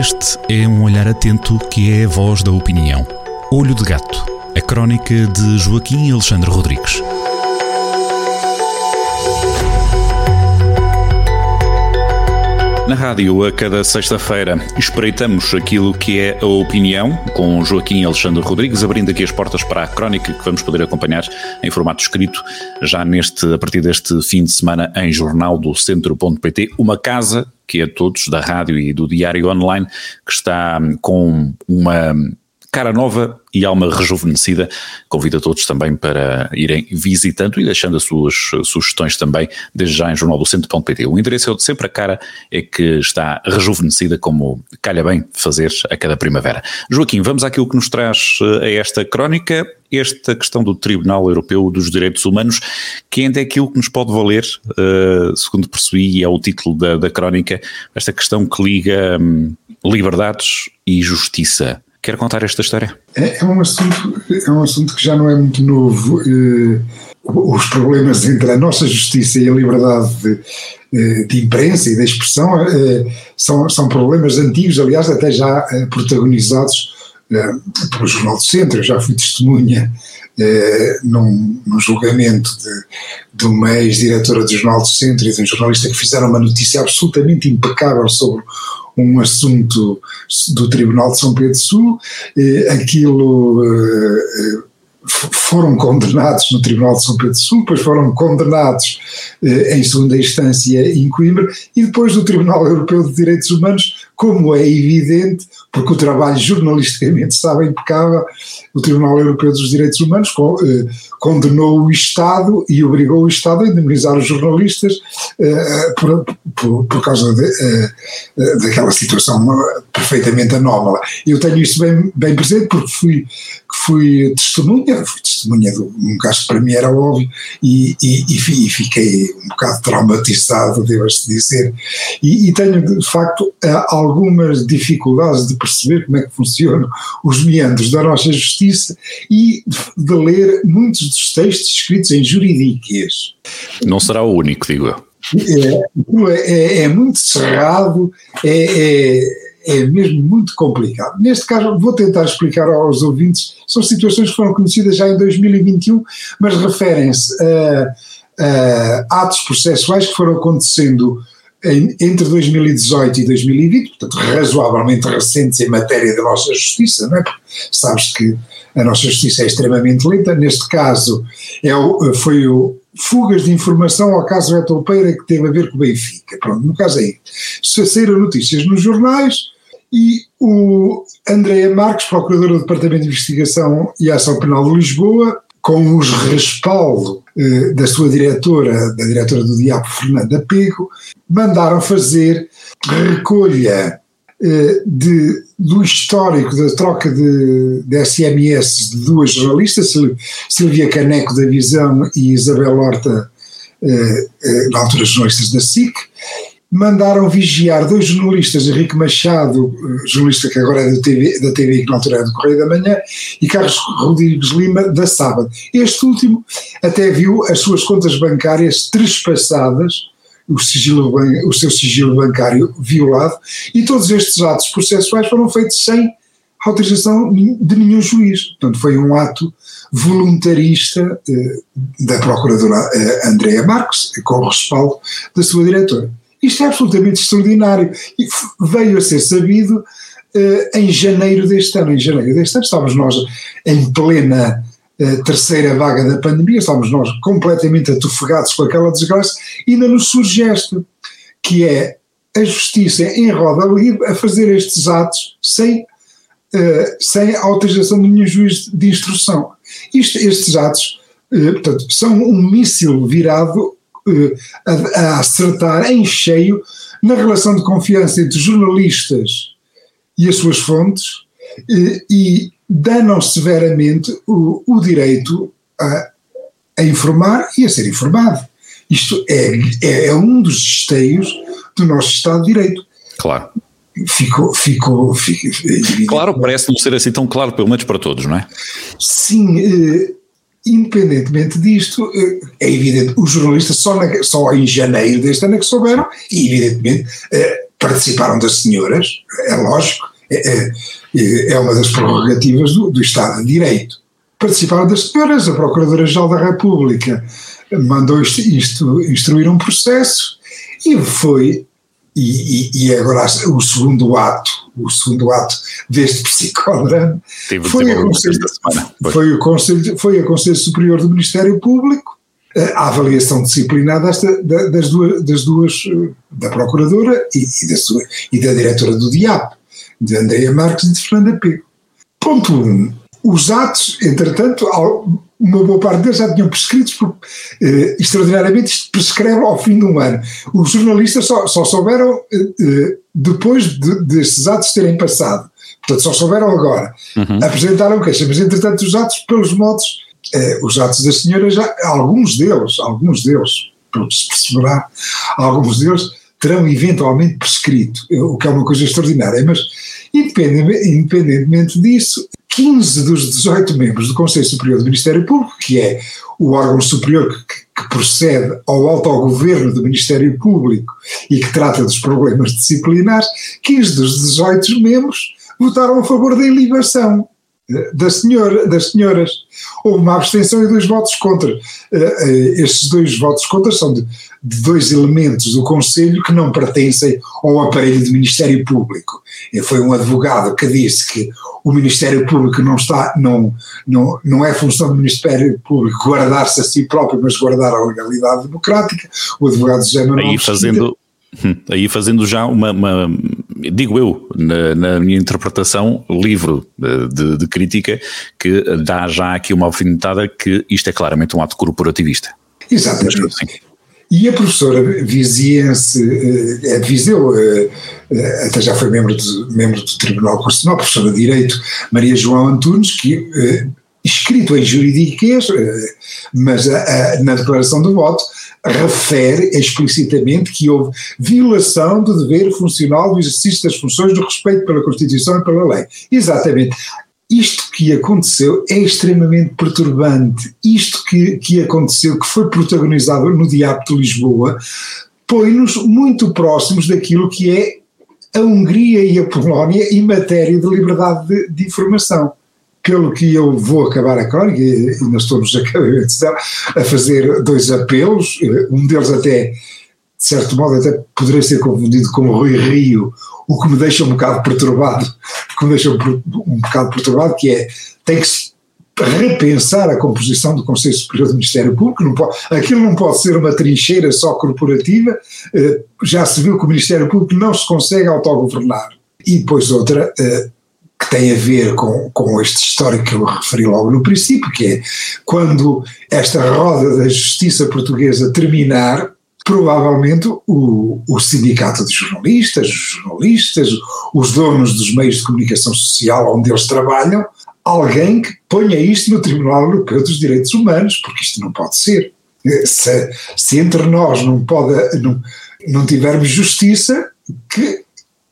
Este é um olhar atento que é a voz da opinião. Olho de Gato, a crónica de Joaquim Alexandre Rodrigues. Na rádio, a cada sexta-feira, espreitamos aquilo que é a opinião com Joaquim Alexandre Rodrigues, abrindo aqui as portas para a crónica que vamos poder acompanhar em formato escrito, já neste, a partir deste fim de semana, em jornal do centro.pt, uma casa que é todos, da rádio e do diário online, que está com uma cara nova e alma rejuvenescida. Convido a todos também para irem visitando e deixando as suas sugestões também, desde já em jornaldocentro.pt. O endereço é o de sempre, a cara é que está rejuvenescida, como calha bem fazer a cada primavera. Joaquim, vamos àquilo que nos traz eh, a esta crónica, esta questão do Tribunal Europeu dos Direitos Humanos, que ainda é aquilo que nos pode valer, uh, segundo percebi, e é o título da, da crónica, esta questão que liga um, liberdades e justiça. Quer contar esta história? É, é, um assunto, é um assunto que já não é muito novo. Eh, os problemas entre a nossa justiça e a liberdade de, eh, de imprensa e de expressão eh, são, são problemas antigos, aliás, até já protagonizados pelo Jornal do Centro. Eu já fui testemunha num, num julgamento de, de uma ex-diretora do Jornal do Centro e de um jornalista que fizeram uma notícia absolutamente impecável sobre um assunto do Tribunal de São Pedro Sul, eh, aquilo eh, foram condenados no Tribunal de São Pedro Sul, depois foram condenados eh, em segunda instância em Coimbra e depois do Tribunal Europeu de Direitos Humanos, como é evidente, porque o trabalho jornalisticamente estava impecável, o Tribunal Europeu dos Direitos Humanos eh, condenou o Estado e obrigou o Estado a indemnizar os jornalistas uh, por, por, por, causa de, uh, daquela situação perfeitamente anómala. Eu tenho isso bem, bem presente porque fui, fui testemunha, fui testemunha de um caso que para mim era óbvio e, e, e fiquei um bocado traumatizado, devo-se dizer, e, e, tenho de facto algumas dificuldades de perceber como é que funcionam os meandros da nossa justiça e de, ler muitos dos textos escritos em jurídicas. Não será o único, digo eu. É, é, é muito cerrado, é, é, é, mesmo muito complicado. Neste caso, vou tentar explicar aos ouvintes, são situações que foram conhecidas já em 2021, mas referem-se a, a atos processuais que foram acontecendo em, entre 2018 e 2020, portanto razoavelmente recentes em matéria da nossa justiça, não é? Sabes que a nossa justiça é extremamente lenta, neste caso é o, foi o fugas de informação ao caso Beto Peira que teve a ver com o Benfica, pronto, no caso aí, se saíram notícias nos jornais e o Andréa Marques, procuradora do Departamento de Investigação e Ação Penal de Lisboa, com os respaldo eh, da sua diretora, da diretora do Diabo, Fernanda Pego, mandaram fazer recolha eh, de, do histórico da troca de, de SMS de duas jornalistas, Silvia Caneco da Visão e Isabel Horta, eh, eh, na altura jornalistas da SIC, mandaram vigiar dois jornalistas, Henrique Machado, jornalista que agora é da TV, da TV que na altura era do Correio da Manhã, e Carlos Rodrigues Lima, da Sábado. Este último até viu as suas contas bancárias trespassadas o, sigilo, o seu sigilo bancário violado, e todos estes atos processuais foram feitos sem autorização de nenhum juiz. Portanto, foi um ato voluntarista eh, da procuradora eh, Andrea Marques, com o respaldo da sua diretora. Isto é absolutamente extraordinário e veio a ser sabido eh, em janeiro deste ano. Em janeiro deste ano estávamos nós em plena terceira vaga da pandemia, estávamos nós completamente atofegados com aquela desgraça, e ainda nos surge esta, que é a justiça em roda livre a fazer estes atos sem, uh, sem autorização de nenhum juiz de instrução. Isto, estes atos, uh, portanto, são um míssil virado uh, a, a acertar em cheio na relação de confiança entre jornalistas e as suas fontes, e danam severamente o, o direito a, a, informar e a ser informado. Isto é, é, é, um dos esteios do nosso Estado de Direito. Claro. Ficou, ficou, ficou Claro, parece não ser assim tão claro, pelo menos para todos, não é? Sim, eh, independentemente disto, eh, é evidente, os jornalistas só, na, só em janeiro deste ano é que souberam, e evidentemente eh, participaram das senhoras, é lógico, é, é, é uma das prerrogativas do, do Estado de Direito. Participaram das senhoras, a Procuradora-Geral da República mandou isto, isto, instruir um processo e foi e, e, e, agora o segundo ato, o segundo ato deste psicodrama foi, a Conselho, foi, o Conselho, foi a Conselho Superior do Ministério Público a avaliação disciplinar desta, das, duas, das duas, da Procuradora e, e, da, sua, e da Diretora do DIAP, de Andréa Marques e de Fernanda Pego. Ponto 1. Um, os atos, entretanto, uma boa parte deles já tinham prescritos, porque eh, extraordinariamente isto prescreve ao fim de um ano. Os jornalistas só, só souberam eh, eh, depois de, destes atos terem passado. Portanto, só souberam agora. Uhum. Apresentaram queixa, mas entretanto os atos, pelos modos, eh, os atos das senhoras, já, alguns deles, alguns deles, pelo se perceberá, alguns deles terão eventualmente prescrito, o que é uma coisa extraordinária, mas independentemente, independentemente disso, 15 dos 18 membros do Conselho Superior do Ministério Público, que é o órgão superior que, que procede ao autogoverno do Ministério Público e que trata dos problemas disciplinares, 15 dos 18 membros votaram a favor da ilibação da senhora, das senhoras. Houve uma abstenção e dois votos contra. Uh, estes dois votos contra são de, de, dois elementos do Conselho que não pertencem ao aparelho do Ministério Público. E foi um advogado que disse que o Ministério Público não está, não, não, não é função do Ministério Público guardar-se a si próprio, mas guardar a legalidade democrática. O advogado José Manuel Aí fazendo, aí fazendo já uma, uma digo eu, na, na, minha interpretação, livro de, de, crítica, que dá já aqui uma alfinetada que isto é claramente um ato corporativista. Exatamente. Assim. E a professora viziense, é de Viseu, eh, eh, até já foi membro do, membro do Tribunal Constitucional, professora de Direito, Maria João Antunes, que escrito em juridiquês, mas a, a, na declaração do voto, refere explicitamente que houve violação do dever funcional do exercício das funções do respeito pela Constituição e pela lei. Exatamente. Isto que aconteceu é extremamente perturbante. Isto que, que aconteceu, que foi protagonizado no Diabo de Lisboa, põe-nos muito próximos daquilo que é a Hungria e a Polónia em matéria de liberdade de, de informação pelo que eu vou acabar a crónica, e ainda estou nos a fazer dois apelos, eh, um deles até, de certo modo, até poderia ser confundido com o Rui Rio, o que me deixa um bocado perturbado, que me deixa um, um bocado perturbado, que é, tem que se repensar a composição do Conselho Superior do Ministério Público, não pode, aquilo não pode ser uma trincheira só corporativa, eh, já se viu que o Ministério Público não se consegue autogovernar. E depois outra, eh, que tem a ver com, com este histórico que eu referi logo no princípio, que é quando esta roda da justiça portuguesa terminar, provavelmente o, o sindicato de jornalistas, os jornalistas, os donos dos meios de comunicação social onde eles trabalham, alguém que ponha isto no Tribunal Europeu dos Direitos Humanos, porque isto não pode ser. Se, se entre nós não, pode, não, não tivermos justiça,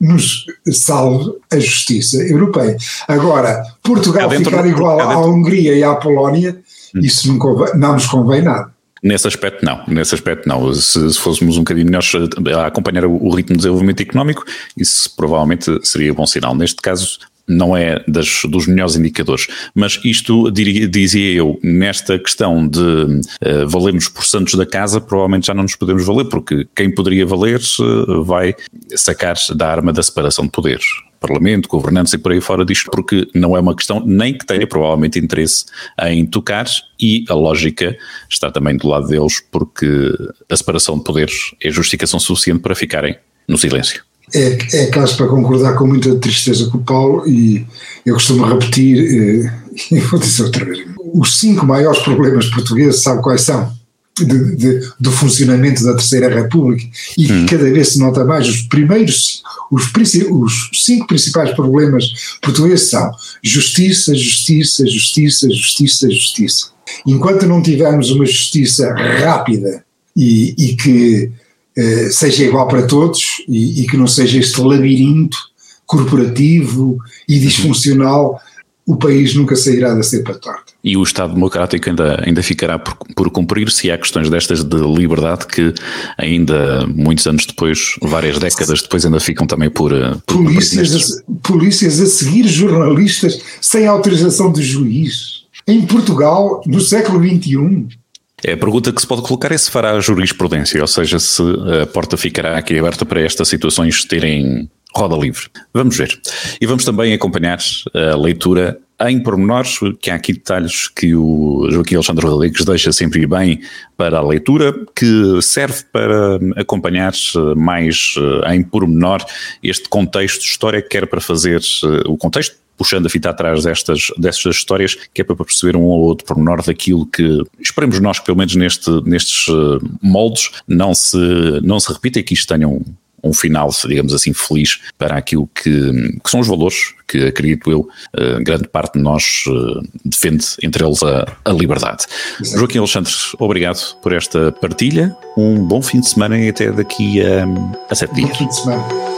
nos salve a justiça europeia. Agora, Portugal ficar igual à Hungria e à Polónia, hum. isso não, convém, não nos convém nada. Nesse aspecto não, nesse aspecto não. Se, se fôssemos um bocadinho melhores a acompanhar o, o ritmo de desenvolvimento económico, isso provavelmente seria bom sinal. Neste caso, não é das, dos melhores indicadores. Mas isto, diria, dizia eu, nesta questão de uh, por santos da casa, provavelmente já não nos podemos valer, porque quem poderia valer uh, vai sacar da arma da separação de poderes. Parlamento, governantes e por aí fora disto, porque não é uma questão nem que tenha provavelmente interesse em tocar e a lógica está também do lado deles, porque a separação de poderes é justificação suficiente para ficarem no silêncio é, é caso para concordar com muita tristeza com o Paulo e eu costumo repetir, eh, e vou dizer outra vez, os cinco maiores problemas portugueses, sabe quais são? De, de, do funcionamento da Terceira República e hum. cada vez se nota mais os primeiros, os, os cinco principais problemas portugueses são justiça, justiça, justiça, justiça, justiça. Enquanto não tivermos uma justiça rápida e, e que eh, seja igual para todos e, e, que não seja este labirinto corporativo e disfuncional o país nunca sairá da cepa torta. E o Estado Democrático ainda, ainda ficará por, por cumprir se há questões destas de liberdade que ainda muitos anos depois, várias décadas depois, ainda ficam também por, eh, por polícias, a, polícias a seguir jornalistas sem autorização do juiz. Em Portugal, no século XXI, a pergunta que se pode colocar é se fará jurisprudência, ou seja, se a porta ficará aqui aberta para estas situações terem roda livre. Vamos ver. E vamos também acompanhar a leitura em pormenores, que há aqui detalhes que o Joaquim Alexandre Rodrigues deixa sempre bem para a leitura, que serve para acompanhar mais eh, em pormenor este contexto de história, quer para fazer eh, o contexto puxando a fita atrás destas, destas histórias, que é para perceber um ou outro pormenor daquilo que esperemos nós que pelo menos neste, nestes eh, moldes não se, não se repita e que isto tenha um, um final, digamos assim, feliz para aquilo que, que são os valores que, acredito eu, uh, grande parte de nós uh, defende, entre eles a, a liberdade. Exato. Joaquim Alexandre, obrigado por esta partilha, um bom fim de semana e até daqui a, a sete dias. Bom fim de semana.